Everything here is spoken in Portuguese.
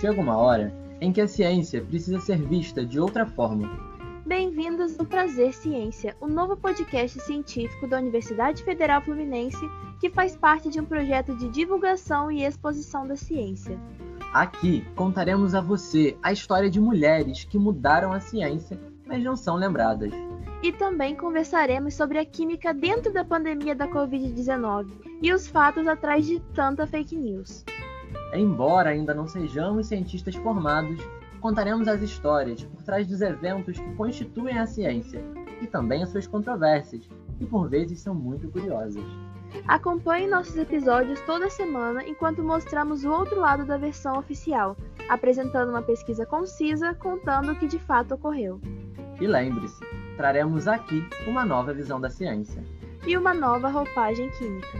Chega uma hora em que a ciência precisa ser vista de outra forma. Bem-vindos ao Prazer Ciência, o novo podcast científico da Universidade Federal Fluminense que faz parte de um projeto de divulgação e exposição da ciência. Aqui contaremos a você a história de mulheres que mudaram a ciência, mas não são lembradas. E também conversaremos sobre a química dentro da pandemia da Covid-19 e os fatos atrás de tanta fake news. Embora ainda não sejamos cientistas formados, contaremos as histórias por trás dos eventos que constituem a ciência e também as suas controvérsias, que por vezes são muito curiosas. Acompanhe nossos episódios toda semana enquanto mostramos o outro lado da versão oficial, apresentando uma pesquisa concisa contando o que de fato ocorreu. E lembre-se, traremos aqui uma nova visão da ciência e uma nova roupagem química.